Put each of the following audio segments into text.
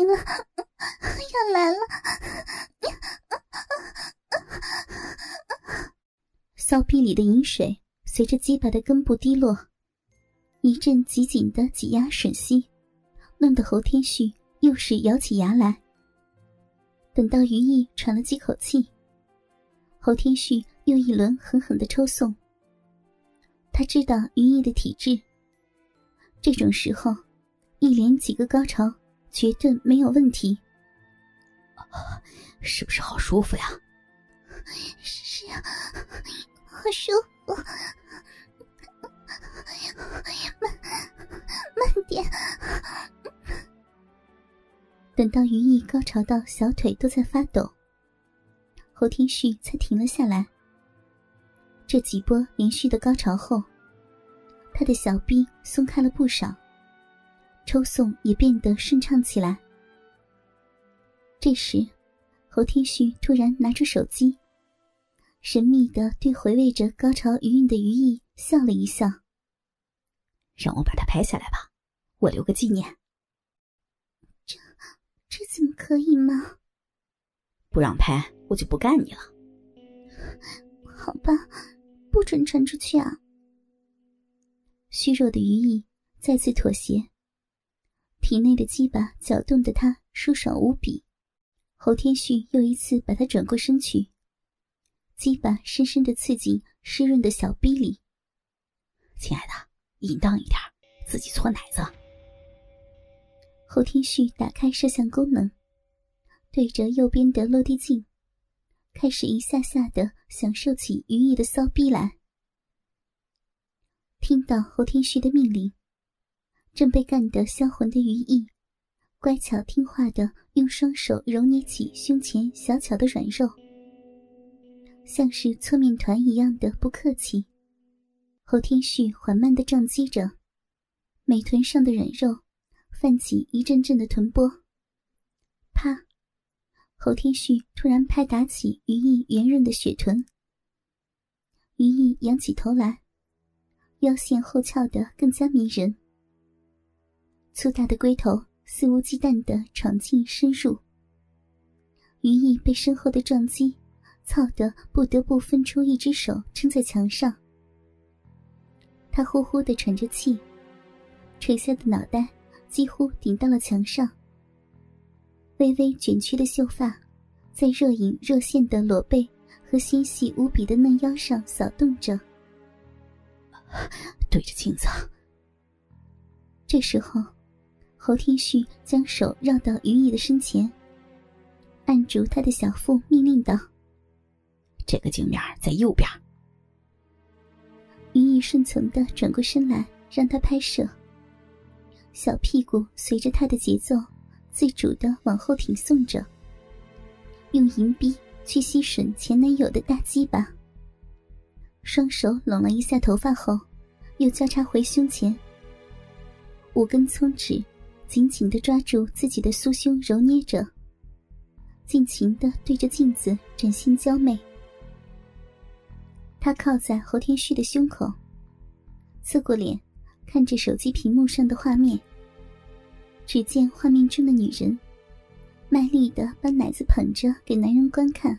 行了，要来了！骚逼里的饮水随着鸡巴的根部滴落，一阵紧紧的挤压吮吸，弄得侯天旭又是咬起牙来。等到余毅喘了几口气，侯天旭又一轮狠狠的抽送。他知道余毅的体质，这种时候一连几个高潮绝对没有问题。是不是好舒服呀？是啊，好舒服。慢，慢点。等到余毅高潮到小腿都在发抖，侯天旭才停了下来。这几波连续的高潮后，他的小臂松开了不少，抽送也变得顺畅起来。这时，侯天旭突然拿出手机，神秘的对回味着高潮余韵的余毅笑了一笑：“让我把它拍下来吧，我留个纪念。”这这怎么可以吗？不让拍，我就不干你了。好吧，不准传出去啊！虚弱的余毅再次妥协，体内的鸡巴搅动的他舒爽无比。侯天旭又一次把他转过身去，鸡巴深深的刺进湿润的小逼里。亲爱的，淫荡一点，自己搓奶子。侯天旭打开摄像功能，对着右边的落地镜，开始一下下的享受起余毅的骚逼来。听到侯天旭的命令，正被干得销魂的余毅，乖巧听话的用双手揉捏起胸前小巧的软肉，像是搓面团一样的不客气。侯天旭缓慢的撞击着美臀上的软肉。泛起一阵阵的臀波，啪！侯天旭突然拍打起于毅圆润的雪臀，于毅仰起头来，腰线后翘的更加迷人，粗大的龟头肆无忌惮的闯进深入。于毅被身后的撞击操得不得不分出一只手撑在墙上，他呼呼的喘着气，垂下的脑袋。几乎顶到了墙上，微微卷曲的秀发，在若隐若现的裸背和纤细无比的嫩腰上扫动着。对着镜子。这时候，侯天旭将手绕到于毅的身前，按住他的小腹，命令道：“这个镜面在右边。”于毅顺从的转过身来，让他拍摄。小屁股随着他的节奏，自主的往后挺送着，用银币去吸吮前男友的大鸡巴。双手拢了一下头发后，又交叉回胸前，五根葱指紧紧的抓住自己的酥胸揉捏着，尽情的对着镜子展现娇媚。他靠在侯天旭的胸口，侧过脸。看着手机屏幕上的画面，只见画面中的女人卖力的把奶子捧着给男人观看，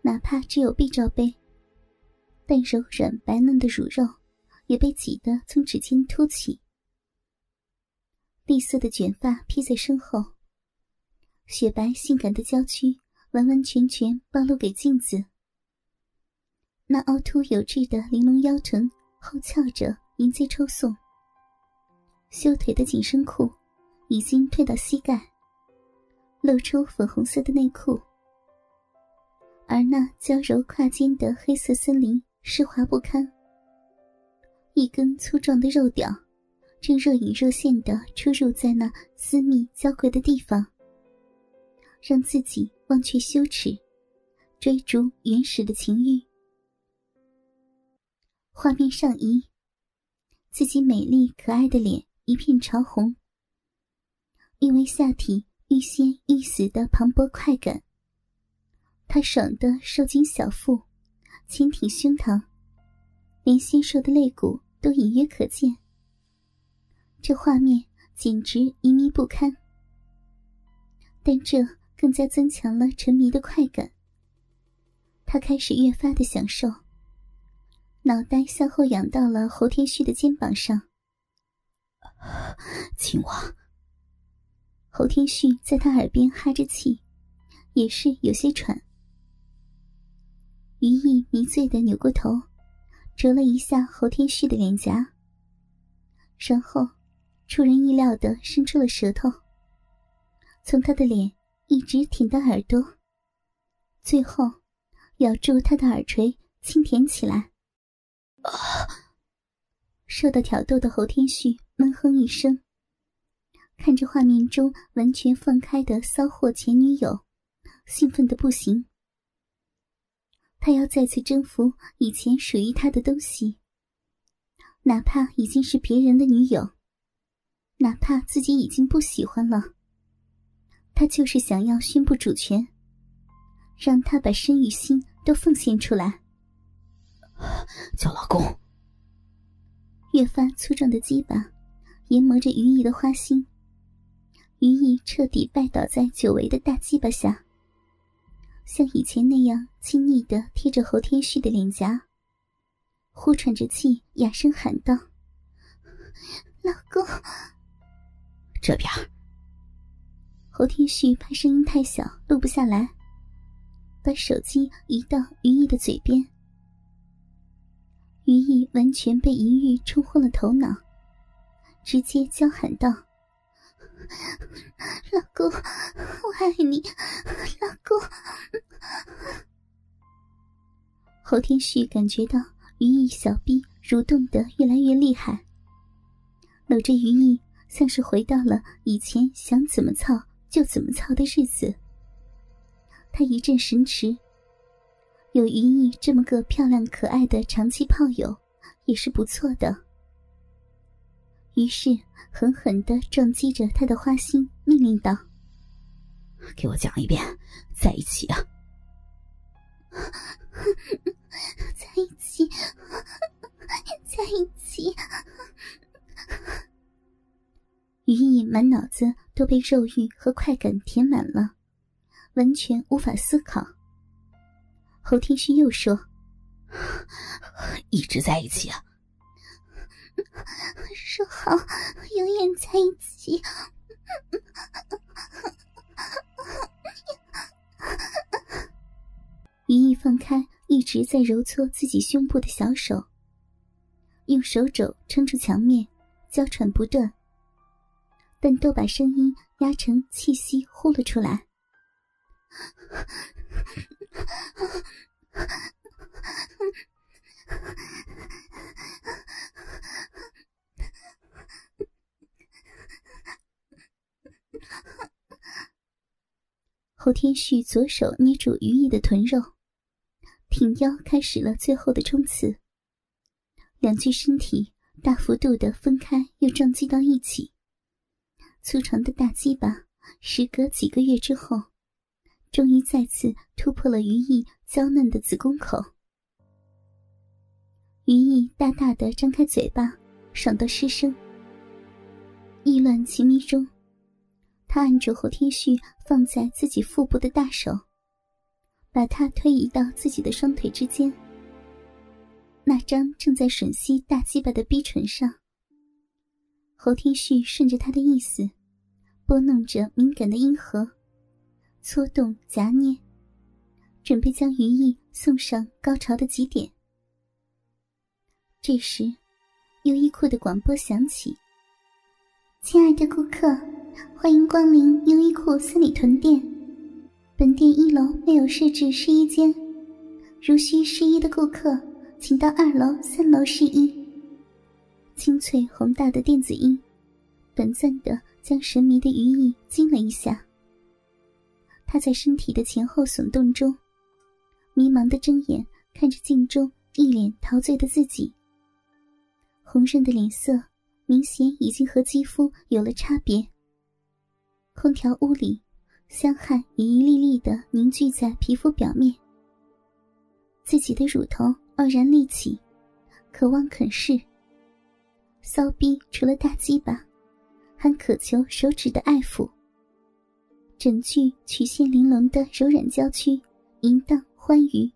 哪怕只有 B 罩杯，但柔软白嫩的乳肉也被挤得从指尖凸起。栗色的卷发披在身后，雪白性感的娇躯完完全全暴露给镜子，那凹凸有致的玲珑腰臀后翘着。迎接抽送，修腿的紧身裤已经退到膝盖，露出粉红色的内裤，而那娇柔胯间的黑色森林湿滑不堪，一根粗壮的肉屌正若隐若现的出入在那私密娇贵的地方，让自己忘却羞耻，追逐原始的情欲。画面上移。自己美丽可爱的脸一片潮红，因为下体欲仙欲死的磅礴快感，他爽的收紧小腹，轻挺胸膛，连纤瘦的肋骨都隐约可见。这画面简直旖旎不堪，但这更加增强了沉迷的快感。他开始越发的享受，脑袋向后仰到了侯天旭的肩膀上，亲我。侯天旭在他耳边哈着气，也是有些喘。余毅迷醉的扭过头，啄了一下侯天旭的脸颊，然后出人意料的伸出了舌头，从他的脸一直舔到耳朵，最后咬住他的耳垂，轻舔起来。啊！受到挑逗的侯天旭闷哼一声。看着画面中完全放开的骚货前女友，兴奋的不行。他要再次征服以前属于他的东西，哪怕已经是别人的女友，哪怕自己已经不喜欢了，他就是想要宣布主权，让他把身与心都奉献出来。叫老公。越发粗壮的鸡巴研磨着于毅的花心。于毅彻底拜倒在久违的大鸡巴下，像以前那样亲昵的贴着侯天旭的脸颊，呼喘着气，哑声喊道：“老公，这边。”侯天旭怕声音太小录不下来，把手机移到于毅的嘴边。于毅完全被淫欲冲昏了头脑，直接娇喊道。老公，我爱你，老公。侯天旭感觉到于毅小臂蠕动的越来越厉害，搂着于毅，像是回到了以前想怎么操就怎么操的日子。他一阵神驰，有云逸这么个漂亮可爱的长期炮友，也是不错的。于是，狠狠的撞击着他的花心，命令道：“给我讲一遍，在一起啊！在一起，在一起。”于毅满脑子都被肉欲和快感填满了，完全无法思考。侯天旭又说：“一直在一起啊！”说好永远在一起。余意放开一直在揉搓自己胸部的小手，用手肘撑住墙面，娇喘不断，但都把声音压成气息呼了出来。侯天旭左手捏住余毅的臀肉，挺腰开始了最后的冲刺。两具身体大幅度的分开又撞击到一起，粗长的大鸡巴时隔几个月之后，终于再次突破了于毅娇嫩的子宫口。于毅大大的张开嘴巴，爽到失声。意乱情迷中。他按住侯天旭放在自己腹部的大手，把他推移到自己的双腿之间。那张正在吮吸大鸡巴的逼唇上，侯天旭顺着他的意思，拨弄着敏感的阴核，搓动夹捏，准备将余意送上高潮的极点。这时，优衣库的广播响起：“亲爱的顾客。”欢迎光临优衣库三里屯店，本店一楼没有设置试衣间，如需试衣的顾客，请到二楼、三楼试衣。清脆宏大的电子音，短暂的将神迷的余意惊了一下。他在身体的前后耸动中，迷茫的睁眼看着镜中一脸陶醉的自己，红润的脸色明显已经和肌肤有了差别。空调屋里，香汗也一粒粒的凝聚在皮肤表面。自己的乳头傲然立起，渴望啃噬。骚逼除了大鸡巴，还渴求手指的爱抚。整具曲线玲珑的柔软娇躯，淫荡欢愉。